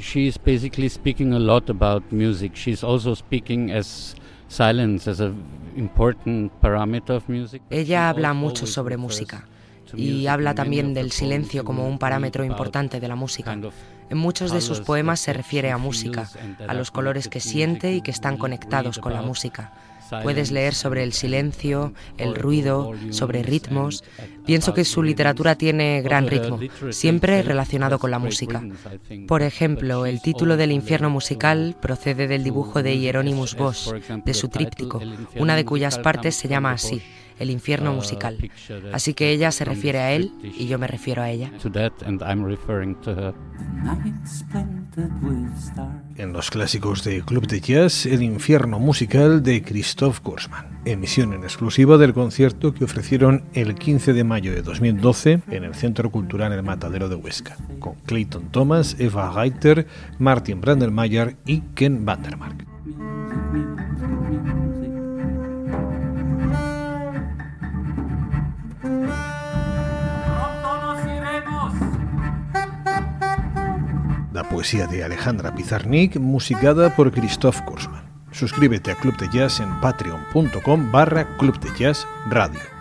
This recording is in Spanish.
She is basically speaking a lot about music. She's also speaking as silence as a important parameter of music. Ella habla mucho sobre música y habla también del silencio como un parámetro importante de la música. En muchos de sus poemas se refiere a música, a los colores que siente y que están conectados con la música. Puedes leer sobre el silencio, el ruido, sobre ritmos. Pienso que su literatura tiene gran ritmo, siempre relacionado con la música. Por ejemplo, el título del infierno musical procede del dibujo de Hieronymus Bosch, de su tríptico, una de cuyas partes se llama así, el infierno musical. Así que ella se refiere a él y yo me refiero a ella. En los clásicos de Club de Jazz, el infierno musical de Christoph Kurzmann. Emisión en exclusiva del concierto que ofrecieron el 15 de mayo de 2012 en el Centro Cultural El Matadero de Huesca, con Clayton Thomas, Eva Reiter, Martin Brandelmayer y Ken Vandermark. La poesía de Alejandra Pizarnik, musicada por Christoph Kurzmann. Suscríbete a Club de Jazz en patreon.com barra Club de Jazz Radio.